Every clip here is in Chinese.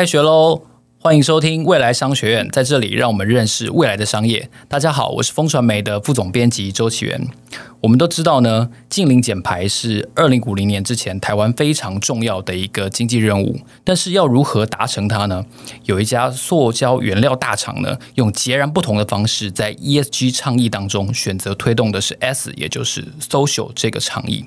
开学喽！欢迎收听未来商学院，在这里让我们认识未来的商业。大家好，我是风传媒的副总编辑周启源。我们都知道呢，净零减排是二零五零年之前台湾非常重要的一个经济任务。但是要如何达成它呢？有一家塑胶原料大厂呢，用截然不同的方式，在 ESG 倡议当中选择推动的是 S，也就是 Social 这个倡议。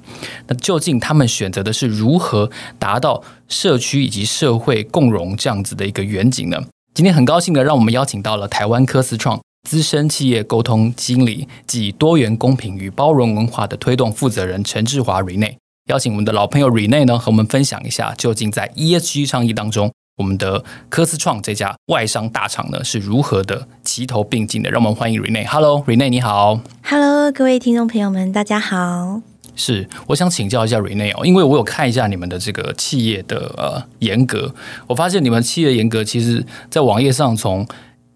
那究竟他们选择的是如何达到社区以及社会共荣这样子的一个远景呢？今天很高兴的让我们邀请到了台湾科思创。资深企业沟通经理及多元公平与包容文化的推动负责人陈志华 Rene，邀请我们的老朋友 Rene 呢，和我们分享一下，究竟在 ESG 倡议当中，我们的科思创这家外商大厂呢是如何的齐头并进的。让我们欢迎 Rene。Hello，Rene 你好。Hello，各位听众朋友们，大家好。是，我想请教一下 Rene 哦，因为我有看一下你们的这个企业的呃严格，我发现你们企业严格其实在网页上从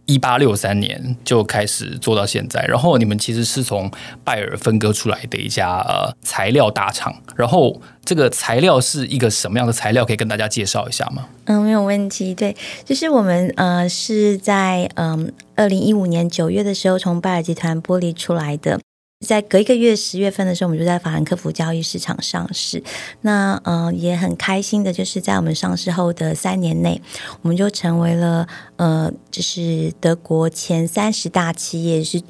一八六三年就开始做到现在，然后你们其实是从拜耳分割出来的一家呃材料大厂，然后这个材料是一个什么样的材料？可以跟大家介绍一下吗？嗯，没有问题。对，就是我们呃是在嗯二零一五年九月的时候从拜耳集团剥离出来的。在隔一个月十月份的时候，我们就在法兰克福交易市场上市。那呃也很开心的，就是在我们上市后的三年内，我们就成为了呃就是德国前三十大企业是。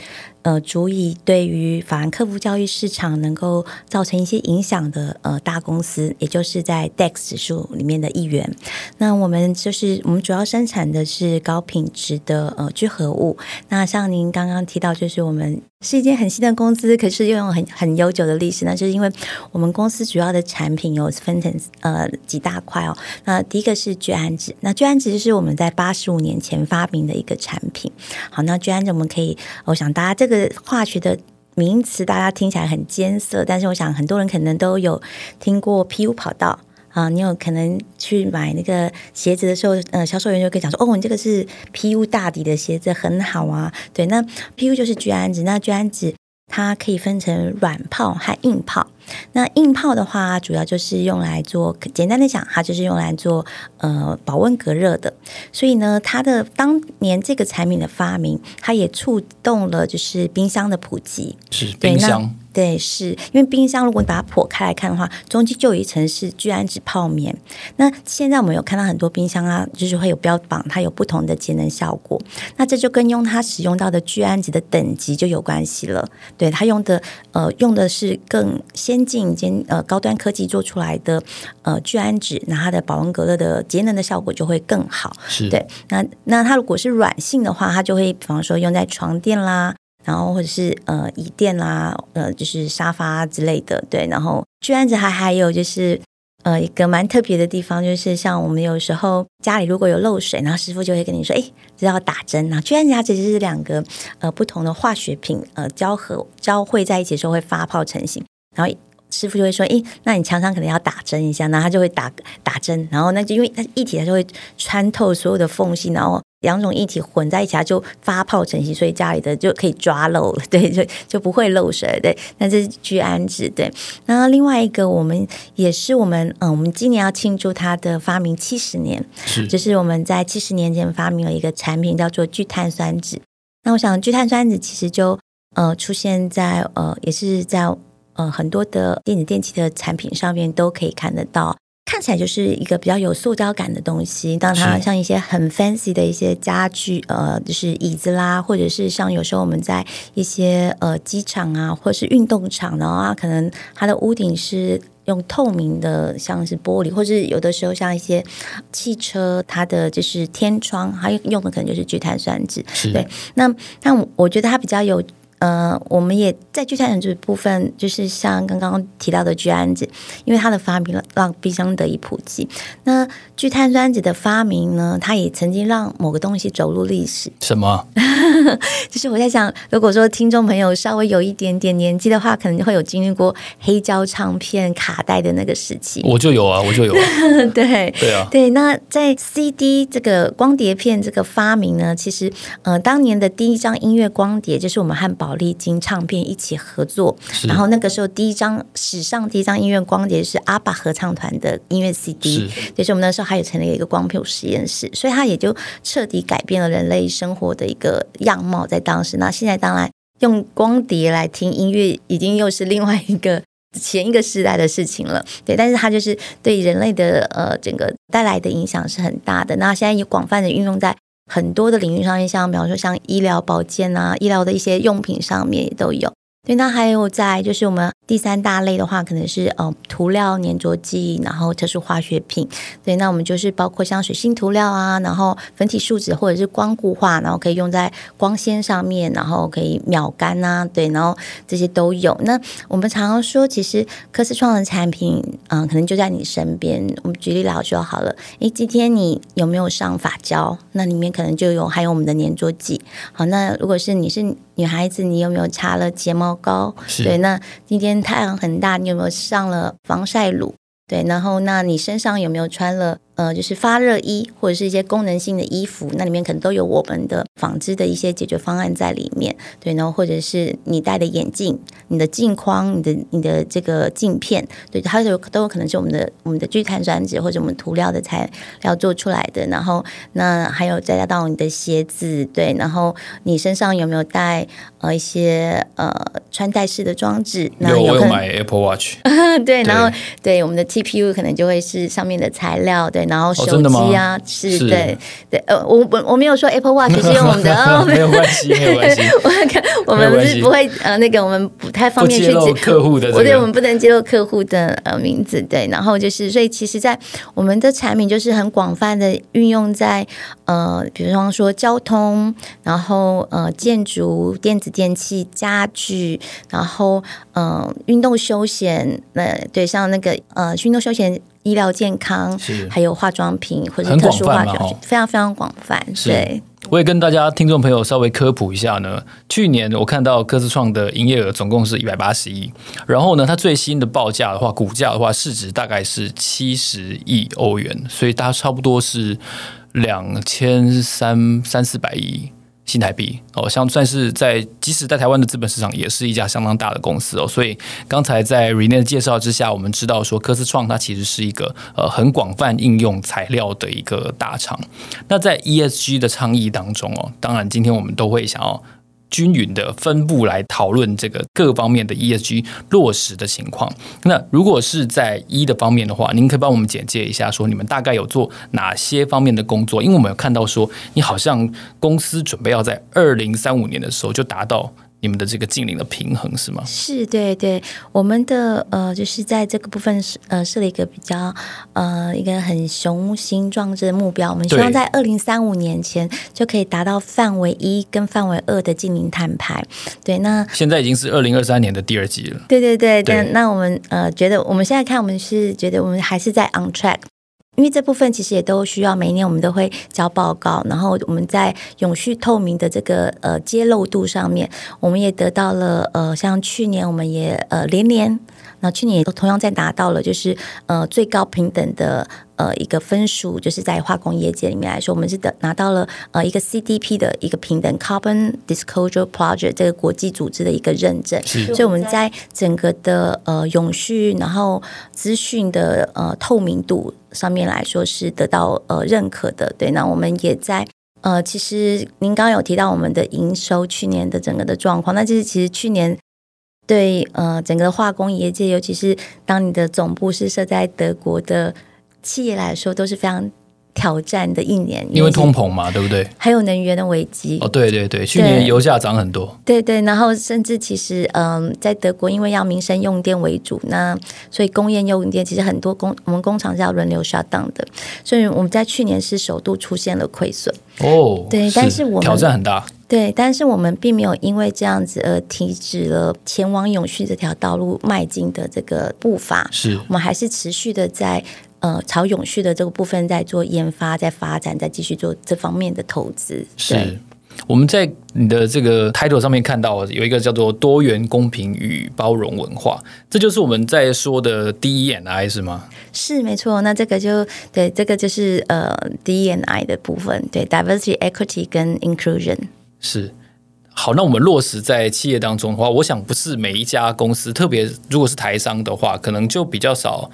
呃，足以对于法兰克福交易市场能够造成一些影响的呃大公司，也就是在 DAX 指数里面的一员。那我们就是我们主要生产的是高品质的呃聚合物。那像您刚刚提到，就是我们是一间很新的公司，可是又有很很悠久的历史。那就是因为我们公司主要的产品有分成呃几大块哦。那第一个是聚氨酯，那聚氨酯是我们在八十五年前发明的一个产品。好，那聚氨酯我们可以，我想大家这个。化学的名词，大家听起来很艰涩，但是我想很多人可能都有听过 PU 跑道啊。你有可能去买那个鞋子的时候，呃，销售员就可以讲说：“哦，你这个是 PU 大底的鞋子，很好啊。”对，那 PU 就是聚氨酯，那聚氨酯它可以分成软泡和硬泡。那硬泡的话，主要就是用来做，简单的讲，它就是用来做呃保温隔热的。所以呢，它的当年这个产品的发明，它也触动了就是冰箱的普及。是冰箱。对，是因为冰箱，如果你把它剖开来看的话，中间就有一层是聚氨酯泡棉。那现在我们有看到很多冰箱啊，就是会有标榜它有不同的节能效果。那这就跟用它使用到的聚氨酯的等级就有关系了。对，它用的呃用的是更先进兼呃高端科技做出来的呃聚氨酯，那它的保温隔热的节能的效果就会更好。是对。那那它如果是软性的话，它就会比方说用在床垫啦。然后或者是呃椅垫啦，呃就是沙发之类的，对。然后聚氨酯还还有就是呃一个蛮特别的地方，就是像我们有时候家里如果有漏水，然后师傅就会跟你说，哎，这要打针啊。聚氨酯它其实是两个呃不同的化学品呃交合交汇在一起的时候会发泡成型，然后师傅就会说，哎，那你常常可能要打针一下，然后他就会打打针，然后那就因为它一体它就会穿透所有的缝隙，然后。两种一体混在一起，它就发泡成型，所以家里的就可以抓漏了，对，就就不会漏水，对。那这是聚氨酯，对。那另外一个，我们也是我们，嗯，我们今年要庆祝它的发明七十年，是，就是我们在七十年前发明了一个产品，叫做聚碳酸酯。那我想，聚碳酸酯其实就呃出现在呃，也是在呃很多的电子电器的产品上面都可以看得到。看起来就是一个比较有塑胶感的东西，当它像一些很 fancy 的一些家具，呃，就是椅子啦，或者是像有时候我们在一些呃机场啊，或者是运动场，然后啊，可能它的屋顶是用透明的，像是玻璃，或者是有的时候像一些汽车，它的就是天窗，它用的可能就是聚碳酸酯。是对，那那我觉得它比较有。呃，我们也在聚碳酸酯这部分，就是像刚刚提到的聚氨酯，因为它的发明了让冰箱得以普及。那聚碳酸酯的发明呢，它也曾经让某个东西走入历史。什么？就是我在想，如果说听众朋友稍微有一点点年纪的话，可能会有经历过黑胶唱片卡带的那个时期。我就有啊，我就有啊。对对啊，对。那在 CD 这个光碟片这个发明呢，其实呃，当年的第一张音乐光碟就是我们汉堡。宝丽金唱片一起合作，然后那个时候第一张史上第一张音乐光碟是阿爸合唱团的音乐 CD，也是我们那时候还有成立一个光谱实验室，所以它也就彻底改变了人类生活的一个样貌，在当时。那现在当然用光碟来听音乐，已经又是另外一个前一个时代的事情了，对。但是它就是对人类的呃整个带来的影响是很大的。那现在也广泛的运用在很多的领域上面，像比方说像医疗保健啊、医疗的一些用品上面也都有。对，那还有在就是我们第三大类的话，可能是呃涂料、粘着剂，然后特殊化学品。对，那我们就是包括像水性涂料啊，然后粉体树脂或者是光固化，然后可以用在光纤上面，然后可以秒干啊，对，然后这些都有。那我们常常说，其实科思创的产品，嗯、可能就在你身边。我们举例来说好了，诶，今天你有没有上发胶？那里面可能就有，还有我们的粘着剂。好，那如果是你是女孩子，你有没有擦了睫毛？高对，那今天太阳很大，你有没有上了防晒乳？对，然后那你身上有没有穿了？呃，就是发热衣或者是一些功能性的衣服，那里面可能都有我们的纺织的一些解决方案在里面。对，然后或者是你戴的眼镜、你的镜框、你的你的这个镜片，对，它有都有可能是我们的我们的聚碳酸酯或者我们涂料的材料做出来的。然后那还有再加到你的鞋子，对，然后你身上有没有带呃一些呃穿戴式的装置？那我有买 Apple Watch。对，然后对我们的 TPU 可能就会是上面的材料，对。然后手机啊，哦、是，对对，呃，我我我没有说 Apple Watch 是用我们的，哦，没有关系，没有关系，我们我们是不会呃那个我们不太方便去揭客户的，这个，对，我们不能揭露客户的呃名字，对，然后就是所以其实，在我们的产品就是很广泛的运用在呃，比如说说交通，然后呃建筑、电子电器、家具，然后呃运动休闲，呃对，像那个呃运动休闲。医疗健康，是还有化妆品或者特殊化妆品，非常非常广泛。对，我也跟大家听众朋友稍微科普一下呢。去年我看到科斯创的营业额总共是一百八十亿，然后呢，它最新的报价的话，股价的话，市值大概是七十亿欧元，所以它差不多是两千三三四百亿。新台币哦，像算是在即使在台湾的资本市场，也是一家相当大的公司哦。所以刚才在 Rene 的介绍之下，我们知道说科斯创它其实是一个呃很广泛应用材料的一个大厂。那在 ESG 的倡议当中哦，当然今天我们都会想要。均匀的分布来讨论这个各方面的 ESG 落实的情况。那如果是在一的方面的话，您可以帮我们简介一下，说你们大概有做哪些方面的工作？因为我们有看到说，你好像公司准备要在二零三五年的时候就达到。你们的这个净零的平衡是吗？是，对对，我们的呃，就是在这个部分是呃设了一个比较呃一个很雄心壮志的目标，我们希望在二零三五年前就可以达到范围一跟范围二的净零摊牌。对，那现在已经是二零二三年的第二季了。对对对，对，那那我们呃觉得我们现在看，我们是觉得我们还是在 on track。因为这部分其实也都需要每一年我们都会交报告，然后我们在永续透明的这个呃揭露度上面，我们也得到了呃像去年我们也呃连连，那去年也都同样在拿到了就是呃最高平等的呃一个分数，就是在化工业界里面来说，我们是得拿到了呃一个 CDP 的一个平等 Carbon Disclosure Project 这个国际组织的一个认证，所以我们在整个的呃永续然后资讯的呃透明度。上面来说是得到呃认可的，对。那我们也在呃，其实您刚刚有提到我们的营收去年的整个的状况，那就是其实去年对呃整个化工业界，尤其是当你的总部是设在德国的企业来说，都是非常。挑战的一年，因为通膨嘛，对不对？还有能源的危机。哦，对对对，去年油价涨很多。对对，然后甚至其实，嗯，在德国，因为要民生用电为主，那所以工业用电其实很多工，我们工厂是要轮流 shut down 的，所以我们在去年是首度出现了亏损。哦，对，但是我们挑战很大。对，但是我们并没有因为这样子而停止了前往永续这条道路迈进的这个步伐。是我们还是持续的在。呃，朝永续的这个部分在做研发，在发展，在继续做这方面的投资。是我们在你的这个 title 上面看到有一个叫做多元、公平与包容文化，这就是我们在说的 DE&I 是吗？是没错。那这个就对，这个就是呃 DE&I 的部分，对 Diversity、Equity 跟 Inclusion 是。好，那我们落实在企业当中的话，我想不是每一家公司，特别如果是台商的话，可能就比较少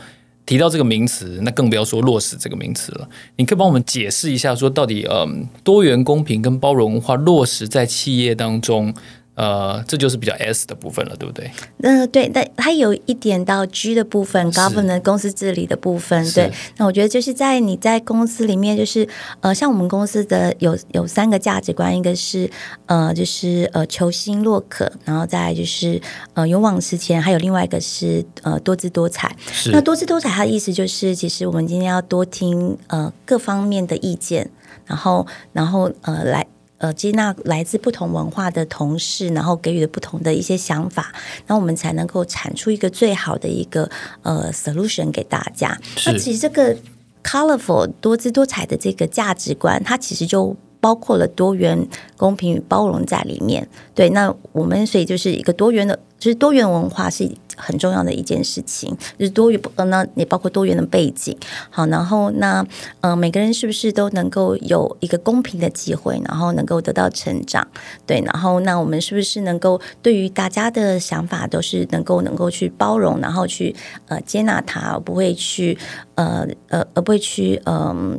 提到这个名词，那更不要说落实这个名词了。你可以帮我们解释一下，说到底，嗯，多元、公平跟包容文化落实在企业当中。呃，这就是比较 S 的部分了，对不对？呃，对，但它有一点到 G 的部分，governance 公司治理的部分。对，那我觉得就是在你在公司里面，就是呃，像我们公司的有有三个价值观，一个是呃，就是呃，求新若可，然后再来就是呃，勇往直前，还有另外一个是呃，多姿多彩。是。那多姿多彩，它的意思就是，其实我们今天要多听呃各方面的意见，然后然后呃来。呃，接纳来自不同文化的同事，然后给予的不同的一些想法，那我们才能够产出一个最好的一个呃 solution 给大家。那其实这个 colorful 多姿多彩的这个价值观，它其实就包括了多元、公平与包容在里面。对，那我们所以就是一个多元的。就是多元文化是很重要的一件事情，就是多元呃，那也包括多元的背景。好，然后那呃，每个人是不是都能够有一个公平的机会，然后能够得到成长？对，然后那我们是不是能够对于大家的想法都是能够能够去包容，然后去呃接纳他，而不会去呃呃而不会去嗯、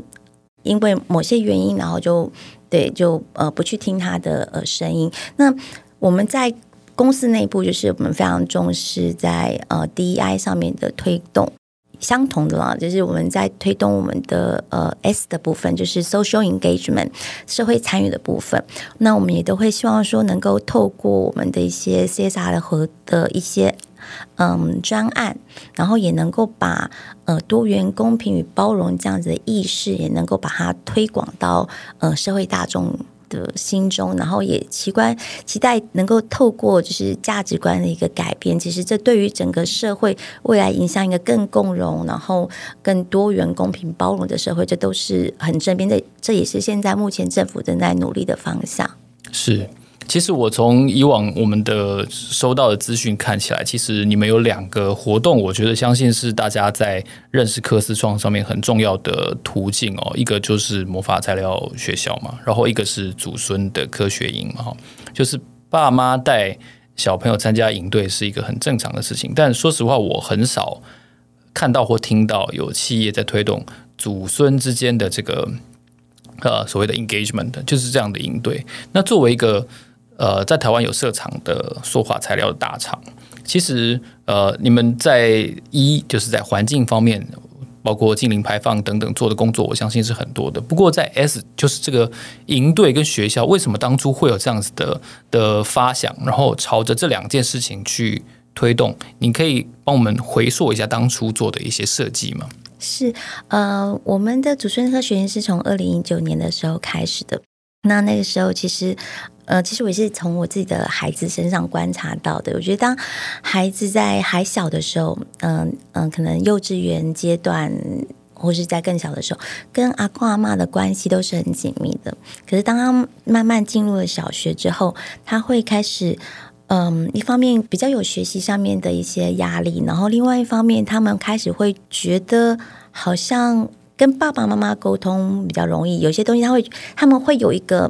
因为某些原因，然后就对就呃不去听他的呃声音。那我们在。公司内部就是我们非常重视在呃 DEI 上面的推动，相同的啦，就是我们在推动我们的呃 S 的部分，就是 Social Engagement 社会参与的部分。那我们也都会希望说，能够透过我们的一些 CSR 的和的一些嗯专案，然后也能够把呃多元、公平与包容这样子的意识，也能够把它推广到呃社会大众。的心中，然后也奇观期待能够透过就是价值观的一个改变，其实这对于整个社会未来影响一个更共融，然后更多元、公平、包容的社会，这都是很正面的。这也是现在目前政府正在努力的方向。是。其实我从以往我们的收到的资讯看起来，其实你们有两个活动，我觉得相信是大家在认识科斯创上面很重要的途径哦。一个就是魔法材料学校嘛，然后一个是祖孙的科学营嘛，哈，就是爸妈带小朋友参加营队是一个很正常的事情。但说实话，我很少看到或听到有企业在推动祖孙之间的这个呃所谓的 engagement，就是这样的营队。那作为一个呃，在台湾有设厂的塑化材料的大厂，其实呃，你们在一就是在环境方面，包括近零排放等等做的工作，我相信是很多的。不过在 S 就是这个营队跟学校，为什么当初会有这样子的的发想，然后朝着这两件事情去推动？你可以帮我们回溯一下当初做的一些设计吗？是呃，我们的祖孙科学营是从二零一九年的时候开始的。那那个时候，其实，呃，其实我也是从我自己的孩子身上观察到的。我觉得，当孩子在还小的时候，嗯、嗯、可能幼稚园阶段，或是在更小的时候，跟阿公阿嬷的关系都是很紧密的。可是，当他慢慢进入了小学之后，他会开始，嗯、一方面比较有学习上面的一些压力，然后另外一方面，他们开始会觉得好像。跟爸爸妈妈沟通比较容易，有些东西他会，他们会有一个，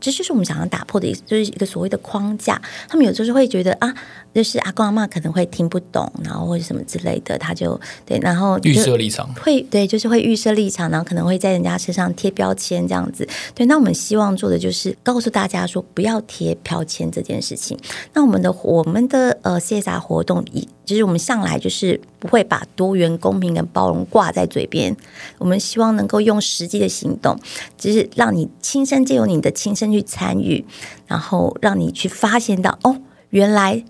这就是我们想要打破的，就是一个所谓的框架。他们有时候会觉得啊。就是阿公阿嬷可能会听不懂，然后或者什么之类的，他就对，然后预设立场会对，就是会预设立场，然后可能会在人家身上贴标签这样子。对，那我们希望做的就是告诉大家说，不要贴标签这件事情。那我们的我们的呃 CSR 活动，以就是我们向来就是不会把多元、公平跟包容挂在嘴边，我们希望能够用实际的行动，就是让你亲身借由你的亲身去参与，然后让你去发现到哦，原来。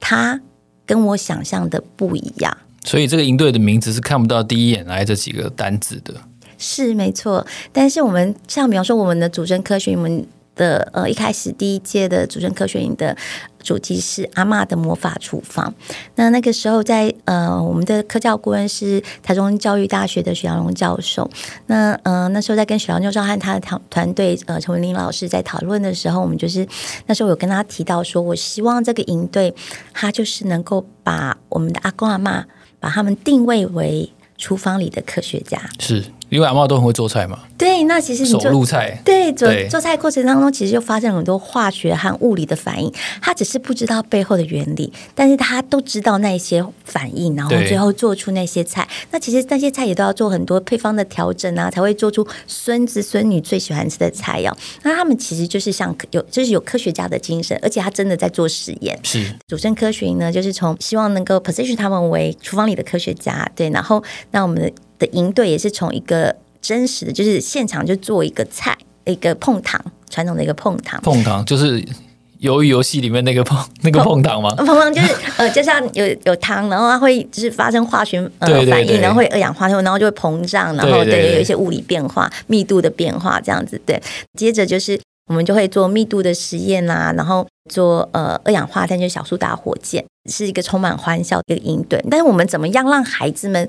他跟我想象的不一样，所以这个营队的名字是看不到第一眼来这几个单字的，是没错。但是我们像比方说我们的主政科学，我们。的呃，一开始第一届的祖孙科学营的主题是阿嬷的魔法厨房。那那个时候在呃，我们的科教顾问是台中教育大学的许良荣教授。那呃，那时候在跟许良教授和他的团团队呃陈文林老师在讨论的时候，我们就是那时候有跟他提到说，我希望这个营队他就是能够把我们的阿公阿嬷把他们定位为厨房里的科学家。是因为阿妈都很会做菜嘛。对，那其实你做菜，对做做菜过程当中，其实就发生很多化学和物理的反应。他只是不知道背后的原理，但是他都知道那些反应，然后最后做出那些菜。那其实那些菜也都要做很多配方的调整啊，才会做出孙子孙女最喜欢吃的菜肴。那他们其实就是像有，就是有科学家的精神，而且他真的在做实验。是主声科学呢，就是从希望能够 position 他们为厨房里的科学家，对，然后那我们的营队也是从一个。真实的就是现场就做一个菜，一个碰糖，传统的一个碰糖。碰糖就是鱿鱼游戏里面那个碰 那个碰糖吗？碰糖就是呃，就像有有糖，然后它会就是发生化学呃反应，然后会二氧化碳，然后就会膨胀，然后对有一些物理变化、密度的变化这样子。对，接着就是我们就会做密度的实验啊，然后做呃二氧化碳就是小苏打火箭，是一个充满欢笑的一个营队。但是我们怎么样让孩子们？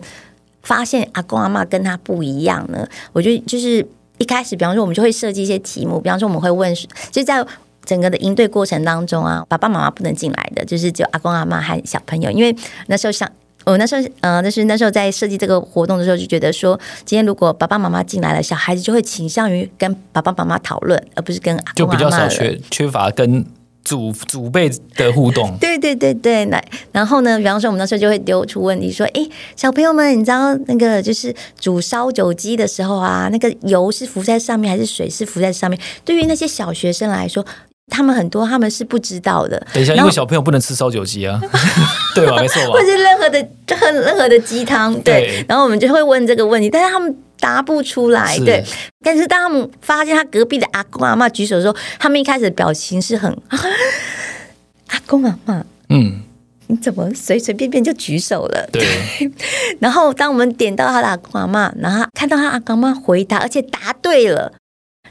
发现阿公阿嬷跟他不一样呢？我觉得就是一开始，比方说我们就会设计一些题目，比方说我们会问，就在整个的应对过程当中啊，爸爸妈妈不能进来的，就是只有阿公阿嬷和小朋友，因为那时候想，我那时候呃，那是那时候在设计这个活动的时候，就觉得说，今天如果爸爸妈妈进来了，小孩子就会倾向于跟爸爸妈妈讨论，而不是跟阿公阿嬷，就比较少缺缺乏跟。祖祖辈的互动，对对对对，那，然后呢，比方说我们那时候就会丢出问题说，哎，小朋友们，你知道那个就是煮烧酒鸡的时候啊，那个油是浮在上面还是水是浮在上面？对于那些小学生来说，他们很多他们是不知道的。等一下，因为小朋友不能吃烧酒鸡啊，对吧？没错吧？或是任何的任任何的鸡汤，对，对。然后我们就会问这个问题，但是他们。答不出来，对。但是当他们发现他隔壁的阿公阿嬷举手的时候，他们一开始的表情是很啊，阿公阿嬷，嗯，你怎么随随便便就举手了？对。然后当我们点到他的阿公阿嬷，然后看到他阿公阿嬷回答，而且答对了，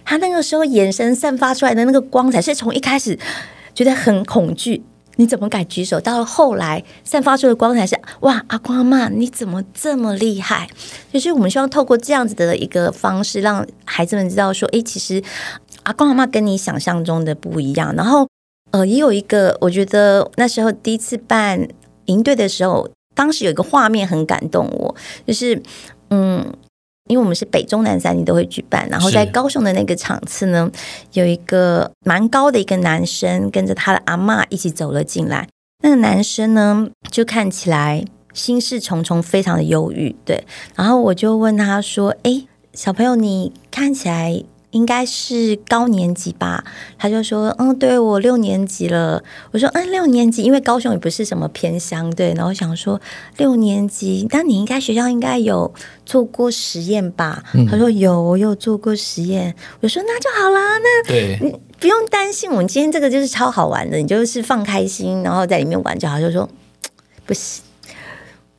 他那个时候眼神散发出来的那个光彩，是从一开始觉得很恐惧。你怎么敢举手？到了后来，散发出的光彩是哇，阿公阿嬷，你怎么这么厉害？就是我们希望透过这样子的一个方式，让孩子们知道说，诶，其实阿公阿嬷跟你想象中的不一样。然后，呃，也有一个，我觉得那时候第一次办营队的时候，当时有一个画面很感动我，就是嗯。因为我们是北中南三地都会举办，然后在高雄的那个场次呢，有一个蛮高的一个男生跟着他的阿嬷一起走了进来。那个男生呢，就看起来心事重重，非常的忧郁。对，然后我就问他说：“哎，小朋友，你看起来……”应该是高年级吧，他就说：“嗯，对，我六年级了。”我说：“嗯，六年级，因为高雄也不是什么偏乡，对。”然后想说六年级，那你应该学校应该有做过实验吧？嗯、他说：“有，我有做过实验。”我说：“那就好啦，那对，你不用担心，我们今天这个就是超好玩的，你就是放开心，然后在里面玩就好。”就说：“不行，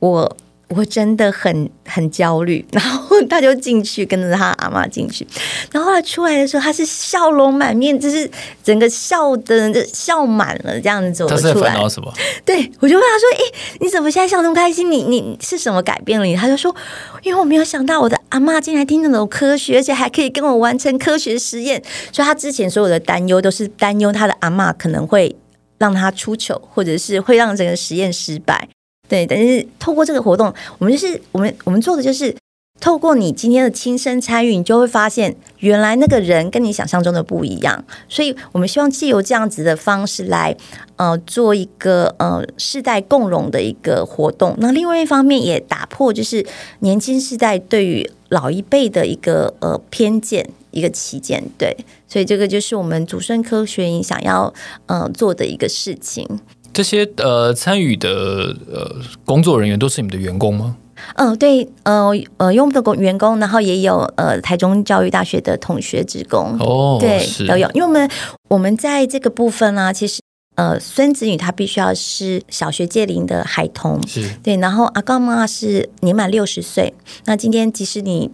我。”我真的很很焦虑，然后他就进去跟着他阿嬷进去，然后他出来的时候，他是笑容满面，就是整个笑的笑满了这样子走出来。他是什么？对，我就问他说：“诶，你怎么现在笑那么开心？你你是什么改变了你？”他就说：“因为我没有想到我的阿嬷竟然听得懂科学，而且还可以跟我完成科学实验。所以他之前所有的担忧都是担忧他的阿嬷可能会让他出糗，或者是会让整个实验失败。”对，但是透过这个活动，我们就是我们我们做的就是透过你今天的亲身参与，你就会发现原来那个人跟你想象中的不一样。所以我们希望借由这样子的方式来，呃，做一个呃世代共融的一个活动。那另外一方面也打破就是年轻世代对于老一辈的一个呃偏见，一个歧见。对，所以这个就是我们主生科学营想要呃做的一个事情。这些呃参与的呃工作人员都是你们的员工吗？嗯、呃，对，呃呃，用的工员工，然后也有呃台中教育大学的同学职工哦，对，都有。因为我们我们在这个部分呢、啊，其实呃孙子女他必须要是小学届龄的孩童，是对，然后阿公妈是年满六十岁。那今天即使你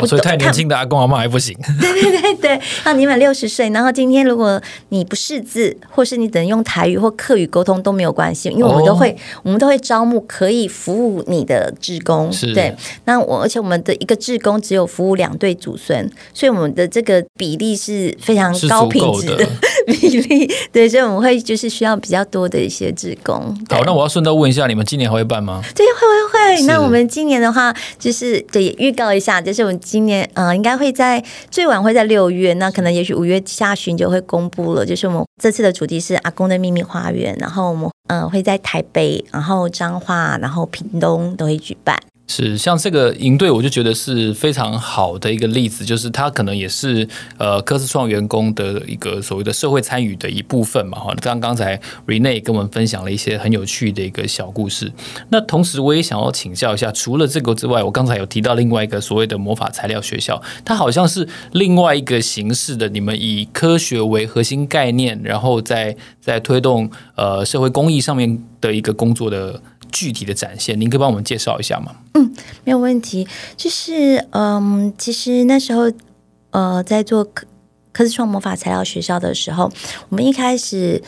哦，所以太年轻的阿公阿妈还不行。对对对对，那你满六十岁，然后今天如果你不识字，或是你只能用台语或客语沟通都没有关系，因为我们都会，哦、我们都会招募可以服务你的志工。是，对。那我而且我们的一个志工只有服务两对祖孙，所以我们的这个比例是非常高品质的。比例。对，所以我们会就是需要比较多的一些职工。好，那我要顺道问一下，你们今年还会办吗？对，会会会。那我们今年的话，就是对预告一下，就是我们今年呃，应该会在最晚会在六月，那可能也许五月下旬就会公布了。就是我们这次的主题是阿公的秘密花园，然后我们嗯会在台北，然后彰化，然后屏东都会举办。是像这个营队，我就觉得是非常好的一个例子，就是它可能也是呃科斯创员工的一个所谓的社会参与的一部分嘛。哈，刚刚才 Rene 跟我们分享了一些很有趣的一个小故事。那同时我也想要请教一下，除了这个之外，我刚才有提到另外一个所谓的魔法材料学校，它好像是另外一个形式的，你们以科学为核心概念，然后在在推动呃社会公益上面的一个工作的。具体的展现，您可以帮我们介绍一下吗？嗯，没有问题。就是嗯，其实那时候呃，在做科科思创魔法材料学校的时候，我们一开始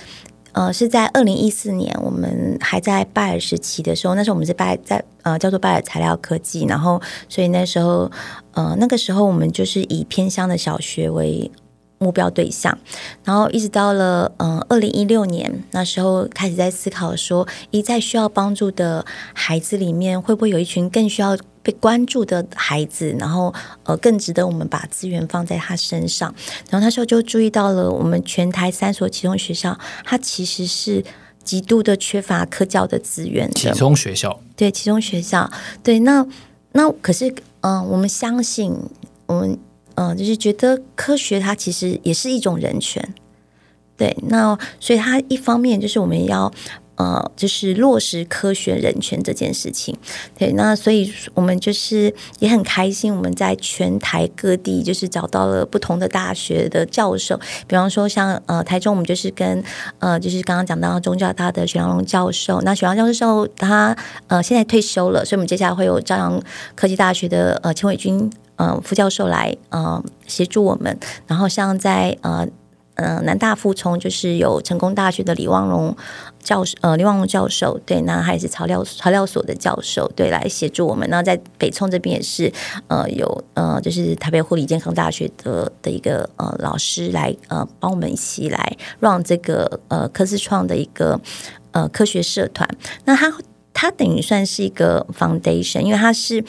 呃是在二零一四年，我们还在拜尔时期的时候，那时候我们是拜在呃叫做拜尔材料科技，然后所以那时候呃那个时候我们就是以偏乡的小学为。目标对象，然后一直到了嗯二零一六年，那时候开始在思考说，一在需要帮助的孩子里面，会不会有一群更需要被关注的孩子？然后呃，更值得我们把资源放在他身上。然后那时候就注意到了，我们全台三所启聪学校，它其实是极度的缺乏科教的资源。启中学校，对启中学校，对那那可是嗯、呃，我们相信我们。嗯，就是觉得科学它其实也是一种人权，对，那所以它一方面就是我们要呃，就是落实科学人权这件事情，对，那所以我们就是也很开心，我们在全台各地就是找到了不同的大学的教授，比方说像呃台中，我们就是跟呃就是刚刚讲到中教大的许良龙教授，那许良教授他呃现在退休了，所以我们接下来会有朝阳科技大学的呃钱伟军。呃，副教授来呃协助我们，然后像在呃呃南大附中，就是有成功大学的李旺荣教授，呃李旺荣教授，对，那还是材料材料所的教授，对，来协助我们。然后在北聪这边也是呃有呃就是台北护理健康大学的的一个呃老师来呃帮我们一起来让这个呃科思创的一个呃科学社团。那他他等于算是一个 foundation，因为他是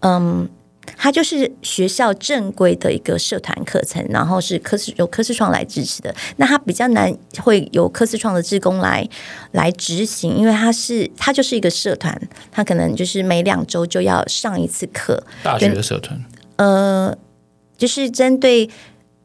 嗯。它就是学校正规的一个社团课程，然后是科室由科思创来支持的。那它比较难会由科思创的职工来来执行，因为它是它就是一个社团，它可能就是每两周就要上一次课。大学的社团，呃，就是针对。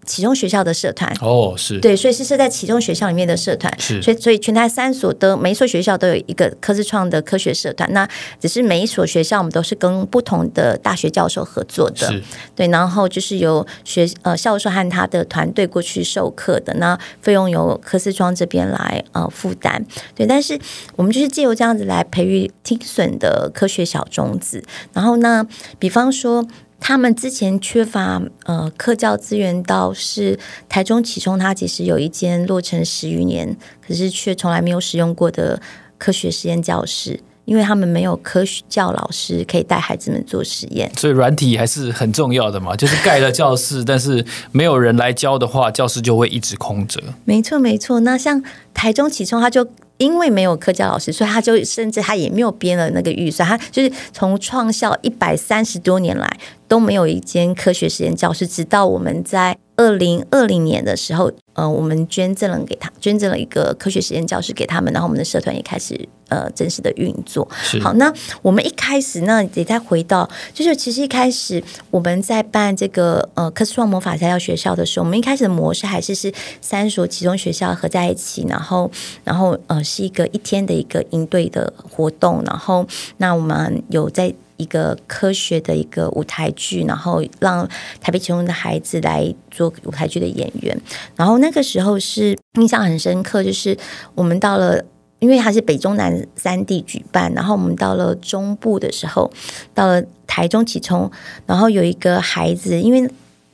启中学校的社团。哦，是。对，所以是设在启中学校里面的社团，是，所以所以全台三所的每一所学校都有一个科思创的科学社团，那只是每一所学校我们都是跟不同的大学教授合作的，是。对，然后就是由学呃教授和他的团队过去授课的，那费用由科思创这边来呃负担，对，但是我们就是借由这样子来培育听损的科学小种子，然后呢，比方说。他们之前缺乏呃科教资源，倒是台中启聪，它其实有一间落成十余年，可是却从来没有使用过的科学实验教室，因为他们没有科学教老师可以带孩子们做实验。所以软体还是很重要的嘛，就是盖了教室，但是没有人来教的话，教室就会一直空着。没错，没错。那像台中启聪，他就。因为没有科教老师，所以他就甚至他也没有编了那个预算，他就是从创校一百三十多年来都没有一间科学实验教室，直到我们在二零二零年的时候。呃，我们捐赠了给他，捐赠了一个科学实验教室给他们，然后我们的社团也开始呃正式的运作。好，那我们一开始呢，也再回到，就是其实一开始我们在办这个呃科思创魔法材料学校的时候，我们一开始的模式还是是三所其中学校合在一起，然后然后呃是一个一天的一个营队的活动，然后那我们有在。一个科学的一个舞台剧，然后让台北启聪的孩子来做舞台剧的演员。然后那个时候是印象很深刻，就是我们到了，因为它是北中南三地举办，然后我们到了中部的时候，到了台中启聪，然后有一个孩子，因为。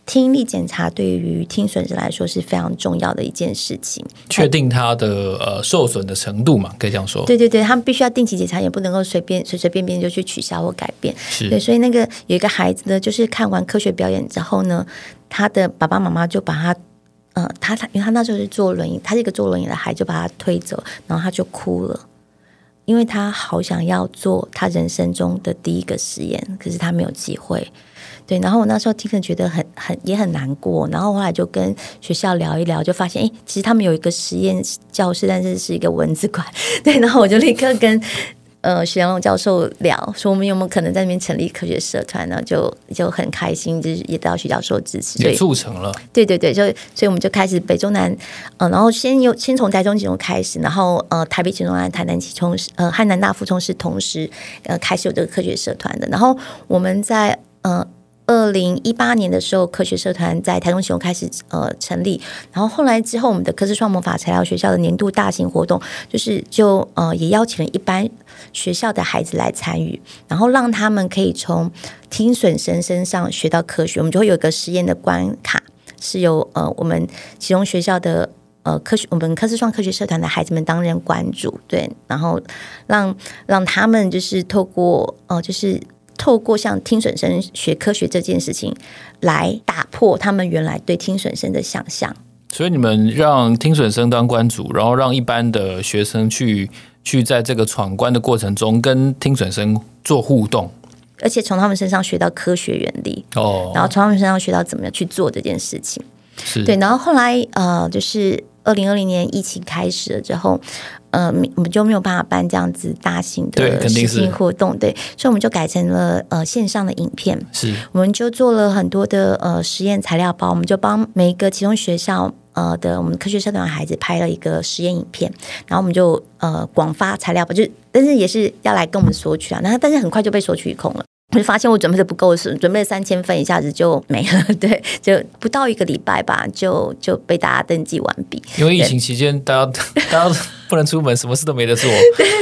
听力检查对于听损者来说是非常重要的一件事情，确定他的呃受损的程度嘛，可以这样说。对对对，他们必须要定期检查，也不能够随便随随便便就去取消或改变。是，对，所以那个有一个孩子呢，就是看完科学表演之后呢，他的爸爸妈妈就把他呃，他他因为他那时候是坐轮椅，他是一个坐轮椅的孩子，就把他推走，然后他就哭了，因为他好想要做他人生中的第一个实验，可是他没有机会。对，然后我那时候听着觉得很很也很难过，然后后来就跟学校聊一聊，就发现哎，其实他们有一个实验教室，但是是一个文字馆。对，然后我就立刻跟呃许良龙教授聊，说我们有没有可能在那边成立科学社团呢？就就很开心，就是也得到徐教授支持，也促成了。对对对，就所以我们就开始北中南，呃，然后先有先从台中集中开始，然后呃台北集中南、台南集中呃汉南大附中是同时呃开始有这个科学社团的，然后我们在呃。二零一八年的时候，科学社团在台中启用开始呃成立，然后后来之后，我们的科思创魔法材料学校的年度大型活动，就是就呃也邀请了一般学校的孩子来参与，然后让他们可以从听损生身上学到科学。我们就会有一个实验的关卡，是由呃我们其中学校的呃科学我们科思创科学社团的孩子们担任关主，对，然后让让他们就是透过呃就是。透过像听损生学科学这件事情，来打破他们原来对听损生的想象。所以你们让听损生当关主，然后让一般的学生去去在这个闯关的过程中跟听损生做互动，而且从他们身上学到科学原理哦，然后从他们身上学到怎么样去做这件事情。是对，然后后来呃，就是二零二零年疫情开始了之后。呃，我们就没有办法办这样子大型的实体活动，对，所以我们就改成了呃线上的影片。是，我们就做了很多的呃实验材料包，我们就帮每一个其中学校呃的我们科学社团的孩子拍了一个实验影片，然后我们就呃广发材料包，就但是也是要来跟我们索取啊，然后但是很快就被索取一空了。我就发现我准备的不够，是准备了三千份，一下子就没了。对，就不到一个礼拜吧，就就被大家登记完毕。因为疫情期间，大家 大家不能出门，什么事都没得做。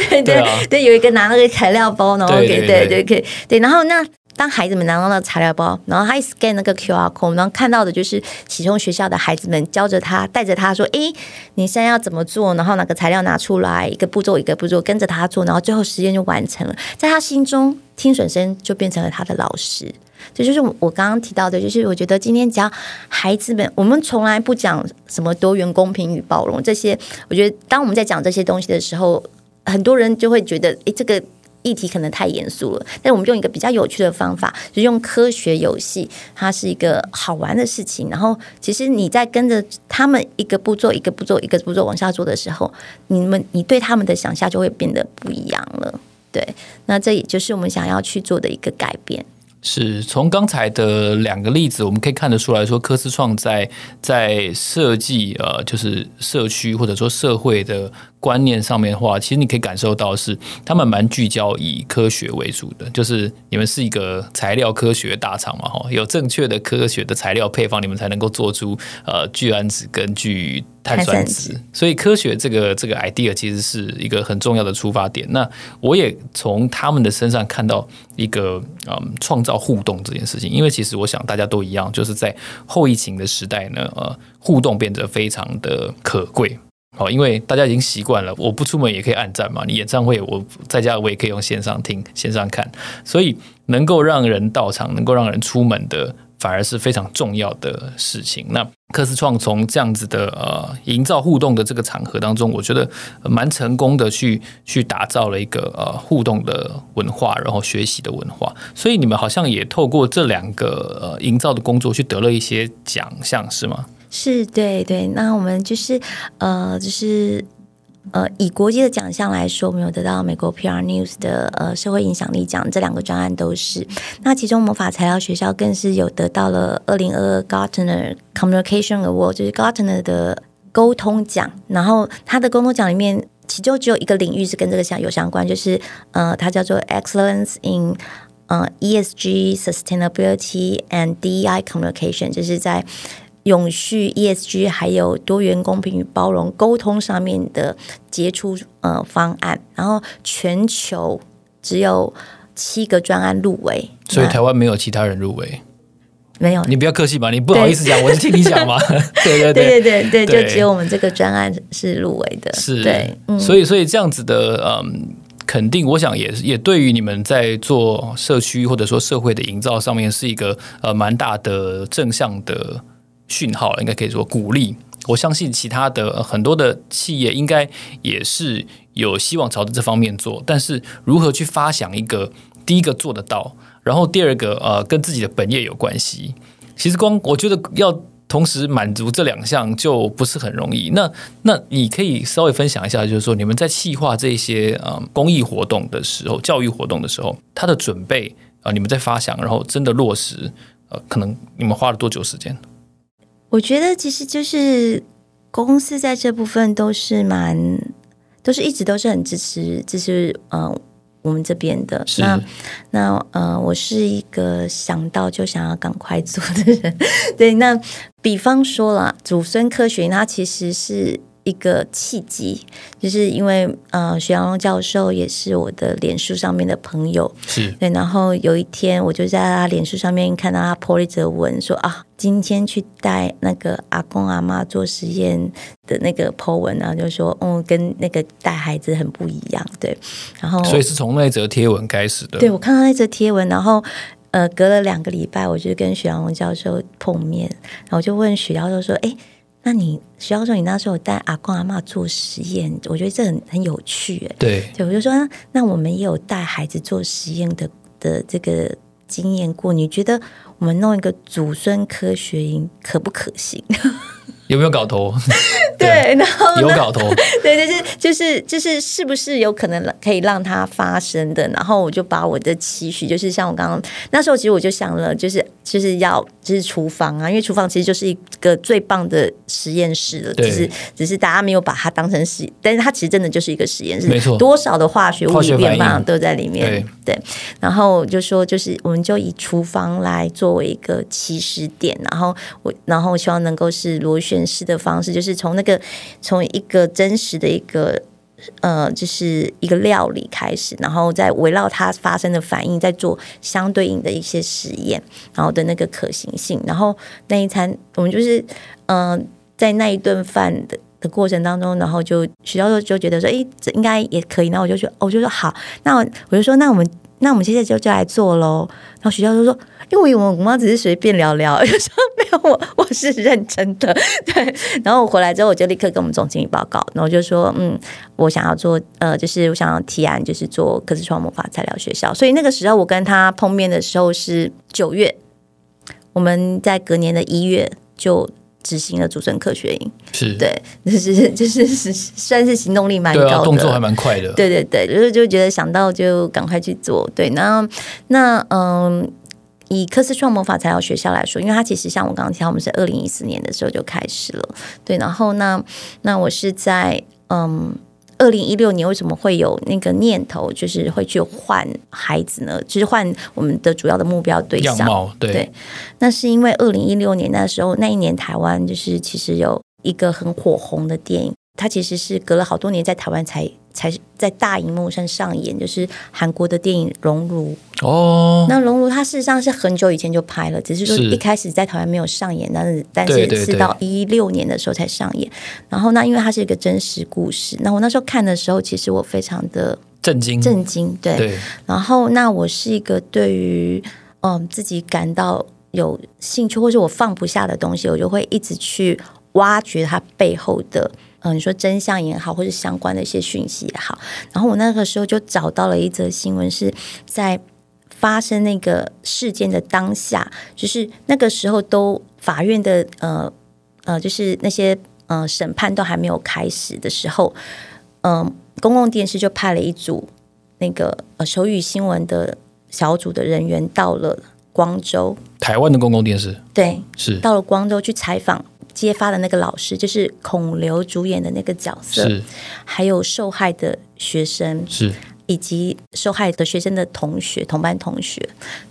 对对、啊、对，有一个拿那个材料包，然后给对对对对，对，然后那。当孩子们拿到那个材料包，然后他一 scan 那个 QR code，然后看到的就是启聪学校的孩子们教着他，带着他说：“哎，你现在要怎么做？然后哪个材料拿出来，一个步骤一个步骤跟着他做，然后最后实验就完成了。在他心中，听损生就变成了他的老师。这就是我刚刚提到的，就是我觉得今天只要孩子们，我们从来不讲什么多元、公平与包容这些。我觉得当我们在讲这些东西的时候，很多人就会觉得，哎，这个。议题可能太严肃了，但我们用一个比较有趣的方法，就用科学游戏，它是一个好玩的事情。然后，其实你在跟着他们一个步骤一个步骤一个步骤往下做的时候，你们你对他们的想象就会变得不一样了。对，那这也就是我们想要去做的一个改变。是从刚才的两个例子，我们可以看得出来说，科思创在在设计呃，就是社区或者说社会的。观念上面的话，其实你可以感受到是他们蛮聚焦以科学为主的，就是你们是一个材料科学大厂嘛，哈，有正确的科学的材料配方，你们才能够做出呃聚氨酯跟聚碳酸酯。所以科学这个这个 idea 其实是一个很重要的出发点。那我也从他们的身上看到一个嗯创造互动这件事情，因为其实我想大家都一样，就是在后疫情的时代呢，呃，互动变得非常的可贵。好，因为大家已经习惯了，我不出门也可以按赞嘛。你演唱会，我在家我也可以用线上听、线上看，所以能够让人到场、能够让人出门的，反而是非常重要的事情。那科斯创从这样子的呃营造互动的这个场合当中，我觉得蛮成功的，去去打造了一个呃互动的文化，然后学习的文化。所以你们好像也透过这两个呃营造的工作，去得了一些奖项，是吗？是对对，那我们就是呃，就是呃，以国际的奖项来说，我们有得到美国 PR News 的呃社会影响力奖，这两个专案都是。那其中魔法材料学校更是有得到了二零二二 Gartner Communication Award，就是 Gartner 的沟通奖。然后它的沟通奖里面，其中只有一个领域是跟这个相有相关，就是呃，它叫做 Excellence in 呃 ESG Sustainability and DEI Communication，就是在永续 ESG 还有多元公平与包容沟通上面的杰出呃方案，然后全球只有七个专案入围，所以台湾没有其他人入围，没有，你不要客气吧，你不好意思讲，我是听你讲嘛，对 对。对对对对，对。就只有我们这个专案是入围的，是，对，嗯、所以所以这样子的嗯肯定，我想也也对于你们在做社区或者说社会的营造上面是一个呃蛮大的正向的。讯号，应该可以说鼓励。我相信其他的很多的企业应该也是有希望朝着这方面做，但是如何去发想一个第一个做得到，然后第二个呃跟自己的本业有关系，其实光我觉得要同时满足这两项就不是很容易。那那你可以稍微分享一下，就是说你们在企划这些呃公益活动的时候、教育活动的时候，它的准备啊、你们在发想，然后真的落实，呃，可能你们花了多久时间？我觉得其实就是公司在这部分都是蛮，都是一直都是很支持，支持呃我们这边的。那那呃，我是一个想到就想要赶快做的人。对，那比方说啦祖孙科学，它其实是。一个契机，就是因为呃，徐阳龙教授也是我的脸书上面的朋友，是对。然后有一天，我就在他脸书上面看到他 po 了一则文，说啊，今天去带那个阿公阿妈做实验的那个 po 文，然后就说，嗯，跟那个带孩子很不一样，对。然后，所以是从那则贴文开始的。对，我看到那则贴文，然后呃，隔了两个礼拜，我就跟许阳龙教授碰面，然后我就问许教授说，哎。那你徐教授，你那时候带阿公阿妈做实验，我觉得这很很有趣，哎，对，对，我就说，那我们也有带孩子做实验的的这个经验过，你觉得我们弄一个祖孙科学营可不可行？有没有搞头？对，然后有搞头，对，就是就是就是是不是有可能可以让它发生的？然后我就把我的期许，就是像我刚刚那时候，其实我就想了，就是就是要就是厨房啊，因为厨房其实就是一个最棒的实验室了，对只是只是大家没有把它当成实，但是它其实真的就是一个实验室，没错，多少的化学物质变化都在里面，对，对。然后就说，就是我们就以厨房来作为一个起始点，然后我然后希望能够是螺旋。演示的方式就是从那个从一个真实的一个呃，就是一个料理开始，然后再围绕它发生的反应，再做相对应的一些实验，然后的那个可行性。然后那一餐我们就是嗯、在那一顿饭的的过程当中，然后就许教授就觉得说，哎，这应该也可以。那我就说，我就说好，那我，我就说，那我们。那我们现在就就来做喽。然后许教授说：“因为我我妈只是随便聊聊。”就说：“，我我是认真的。”对。然后我回来之后，我就立刻跟我们总经理报告。然后我就说：“嗯，我想要做，呃，就是我想要提案，就是做科技创魔法材料学校。”所以那个时候我跟他碰面的时候是九月，我们在隔年的一月就。执行了主政科学营，是对，就是就 是是算是行动力蛮高的，对啊，动作还蛮快的。对对对，就是就觉得想到就赶快去做。对，那那嗯，以科斯创魔法材料学校来说，因为它其实像我刚刚提到，我们是二零一四年的时候就开始了。对，然后呢那我是在嗯。二零一六年为什么会有那个念头，就是会去换孩子呢？就是换我们的主要的目标对象。对，对，那是因为二零一六年那时候，那一年台湾就是其实有一个很火红的电影。它其实是隔了好多年在台湾才才在大荧幕上上演，就是韩国的电影《熔炉》哦。那《熔炉》它事实上是很久以前就拍了，只是说一开始在台湾没有上演，但是但是是到一六年的时候才上演。然后那因为它是一个真实故事，那我那时候看的时候，其实我非常的震惊震惊。对，对然后那我是一个对于嗯自己感到有兴趣或是我放不下的东西，我就会一直去挖掘它背后的。嗯，你说真相也好，或者相关的一些讯息也好，然后我那个时候就找到了一则新闻，是在发生那个事件的当下，就是那个时候都法院的呃呃，就是那些呃审判都还没有开始的时候，嗯、呃，公共电视就派了一组那个呃手语新闻的小组的人员到了光州，台湾的公共电视，对，是。到了光州去采访。揭发的那个老师就是孔刘主演的那个角色，是还有受害的学生，是以及受害的学生的同学、同班同学，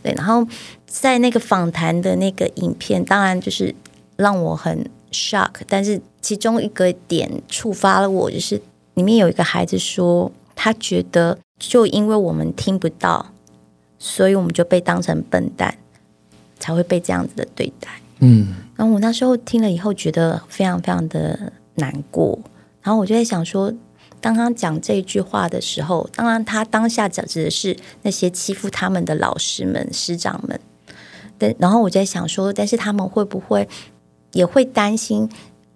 对。然后在那个访谈的那个影片，当然就是让我很 shock，但是其中一个点触发了我，就是里面有一个孩子说，他觉得就因为我们听不到，所以我们就被当成笨蛋，才会被这样子的对待。嗯。然后我那时候听了以后，觉得非常非常的难过。然后我就在想说，当他讲这句话的时候，当然他当下讲指的是那些欺负他们的老师们、师长们。但，然后我就在想说，但是他们会不会也会担心。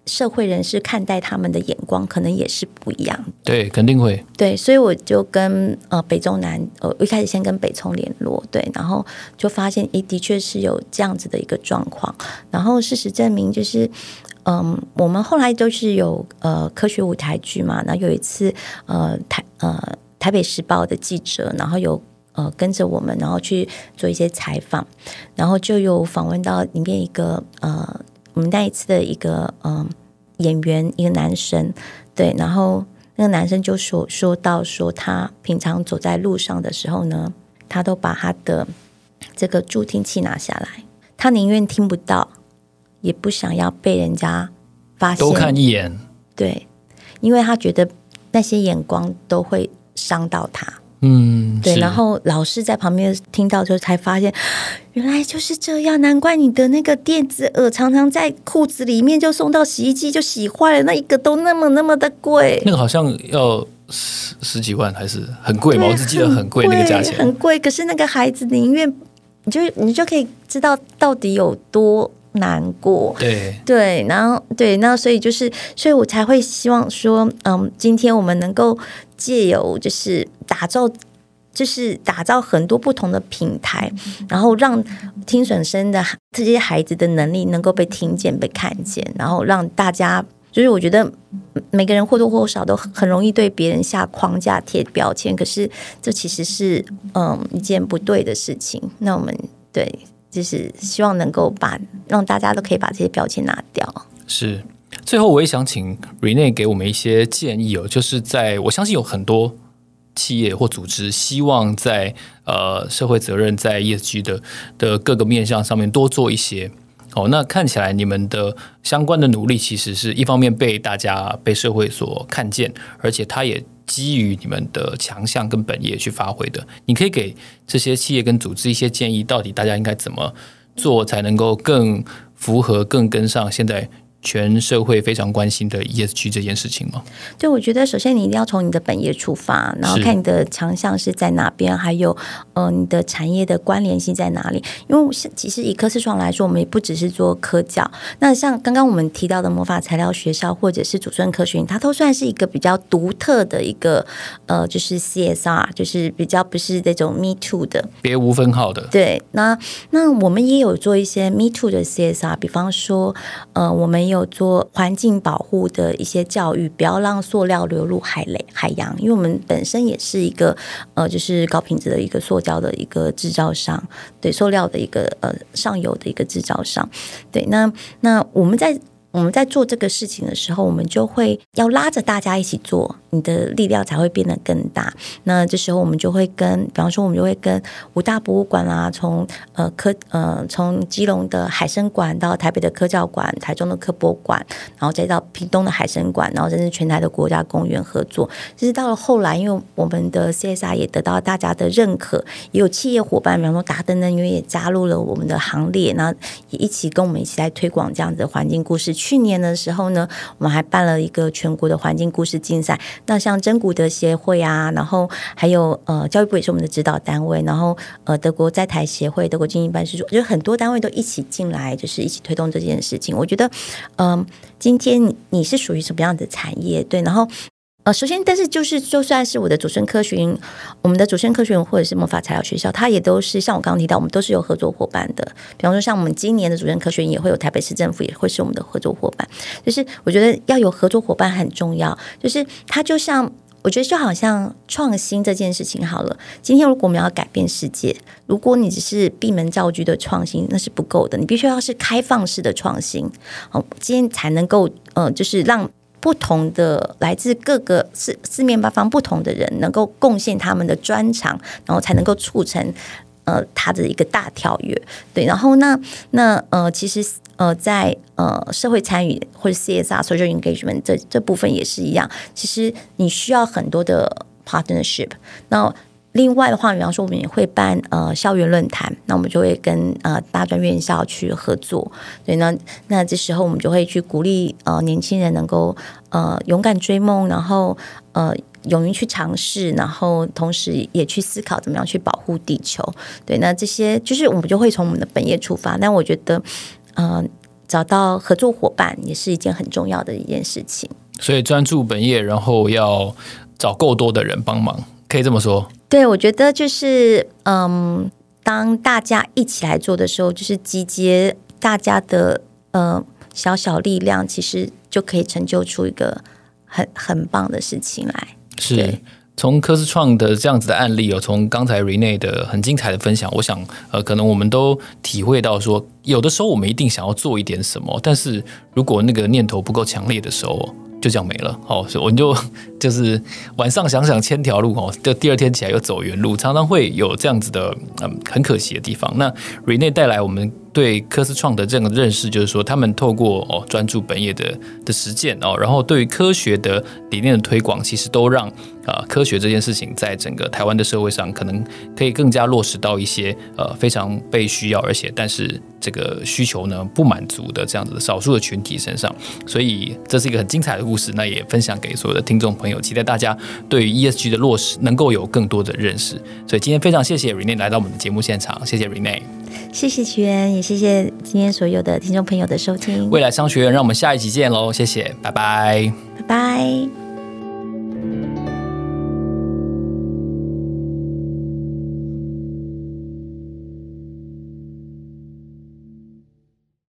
社会人士看待他们的眼光可能也是不一样，对，肯定会。对，所以我就跟呃北中南，呃一开始先跟北聪联络，对，然后就发现，诶，的确是有这样子的一个状况。然后事实证明，就是嗯、呃，我们后来都是有呃科学舞台剧嘛，然后有一次呃台呃台北时报的记者，然后有呃跟着我们，然后去做一些采访，然后就有访问到里面一个呃。我们那一次的一个嗯、呃、演员，一个男生，对，然后那个男生就说说到说他平常走在路上的时候呢，他都把他的这个助听器拿下来，他宁愿听不到，也不想要被人家发现。多看一眼，对，因为他觉得那些眼光都会伤到他。嗯，对，然后老师在旁边听到之后才发现，原来就是这样，难怪你的那个电子耳常常在裤子里面就送到洗衣机就洗坏了，那一个都那么那么的贵，那个好像要十十几万还是很贵嘛？我只记得很贵那个价钱，很贵。可是那个孩子宁愿，你就你就可以知道到底有多难过。对对，然后对，那所以就是，所以我才会希望说，嗯，今天我们能够。借由就是打造，就是打造很多不同的平台，然后让听损生的这些孩子的能力能够被听见、被看见，然后让大家，就是我觉得每个人或多或少都很容易对别人下框架、贴标签，可是这其实是嗯一件不对的事情。那我们对，就是希望能够把让大家都可以把这些标签拿掉。是。最后，我也想请 Rene 给我们一些建议哦，就是在我相信有很多企业或组织希望在呃社会责任在 ESG 的的各个面向上面多做一些哦。那看起来你们的相关的努力，其实是一方面被大家被社会所看见，而且它也基于你们的强项跟本业去发挥的。你可以给这些企业跟组织一些建议，到底大家应该怎么做才能够更符合、更跟上现在？全社会非常关心的 ESG 这件事情吗？对，我觉得首先你一定要从你的本业出发，然后看你的强项是在哪边，还有呃你的产业的关联性在哪里。因为其实以科思创来说，我们也不只是做科教。那像刚刚我们提到的魔法材料学校，或者是祖孙科学院，它都算是一个比较独特的一个呃，就是 CSR，就是比较不是那种 Me Too 的，别无分号的。对，那那我们也有做一些 Me Too 的 CSR，比方说呃我们。有做环境保护的一些教育，不要让塑料流入海类海洋，因为我们本身也是一个呃，就是高品质的一个塑胶的一个制造商，对，塑料的一个呃上游的一个制造商，对，那那我们在。我们在做这个事情的时候，我们就会要拉着大家一起做，你的力量才会变得更大。那这时候我们就会跟，比方说我们就会跟五大博物馆啦，从呃科呃从基隆的海生馆到台北的科教馆、台中的科博馆，然后再到屏东的海生馆，然后甚至全台的国家公园合作。就是到了后来，因为我们的 CSR 也得到大家的认可，也有企业伙伴，比方说达登能源也加入了我们的行列，然后也一起跟我们一起来推广这样子的环境故事。去年的时候呢，我们还办了一个全国的环境故事竞赛。那像真古德协会啊，然后还有呃教育部也是我们的指导单位，然后呃德国在台协会、德国经营办事处，就很多单位都一起进来，就是一起推动这件事情。我觉得，嗯、今天你是属于什么样的产业？对，然后。呃，首先，但是就是就算是我的祖孙科学，我们的祖孙科学或者是魔法材料学校，它也都是像我刚刚提到，我们都是有合作伙伴的。比方说，像我们今年的祖孙科学也会有台北市政府也会是我们的合作伙伴。就是我觉得要有合作伙伴很重要。就是它就像我觉得就好像创新这件事情好了。今天如果我们要改变世界，如果你只是闭门造车的创新，那是不够的。你必须要是开放式的创新，哦，今天才能够呃，就是让。不同的来自各个四四面八方不同的人，能够贡献他们的专长，然后才能够促成呃他的一个大跳跃。对，然后那那呃，其实呃在呃社会参与或者 CSR social engagement 这这部分也是一样。其实你需要很多的 partnership。那另外的话，比方说我们也会办呃校园论坛，那我们就会跟呃大专院校去合作。所以呢那这时候我们就会去鼓励呃年轻人能够呃勇敢追梦，然后呃勇于去尝试，然后同时也去思考怎么样去保护地球。对，那这些就是我们就会从我们的本业出发。但我觉得，呃，找到合作伙伴也是一件很重要的一件事情。所以专注本业，然后要找够多的人帮忙，可以这么说。对，我觉得就是嗯，当大家一起来做的时候，就是集结大家的呃小小力量，其实就可以成就出一个很很棒的事情来。是。从科斯创的这样子的案例哦，从刚才 Renee 的很精彩的分享，我想呃，可能我们都体会到说，有的时候我们一定想要做一点什么，但是如果那个念头不够强烈的时候。就这样没了哦，所以我们就 就是晚上想想千条路哦，就第二天起来又走原路，常常会有这样子的嗯很可惜的地方。那 Rene 带来我们对科思创的这个认识，就是说他们透过哦专注本业的的实践哦，然后对于科学的理念的推广，其实都让啊科学这件事情在整个台湾的社会上，可能可以更加落实到一些呃非常被需要，而且但是。这个需求呢不满足的这样子的少数的群体身上，所以这是一个很精彩的故事。那也分享给所有的听众朋友，期待大家对于 ESG 的落实能够有更多的认识。所以今天非常谢谢 Renee 来到我们的节目现场，谢谢 Renee，谢谢曲源，也谢谢今天所有的听众朋友的收听。未来商学院，让我们下一集见喽！谢谢，拜拜，拜拜。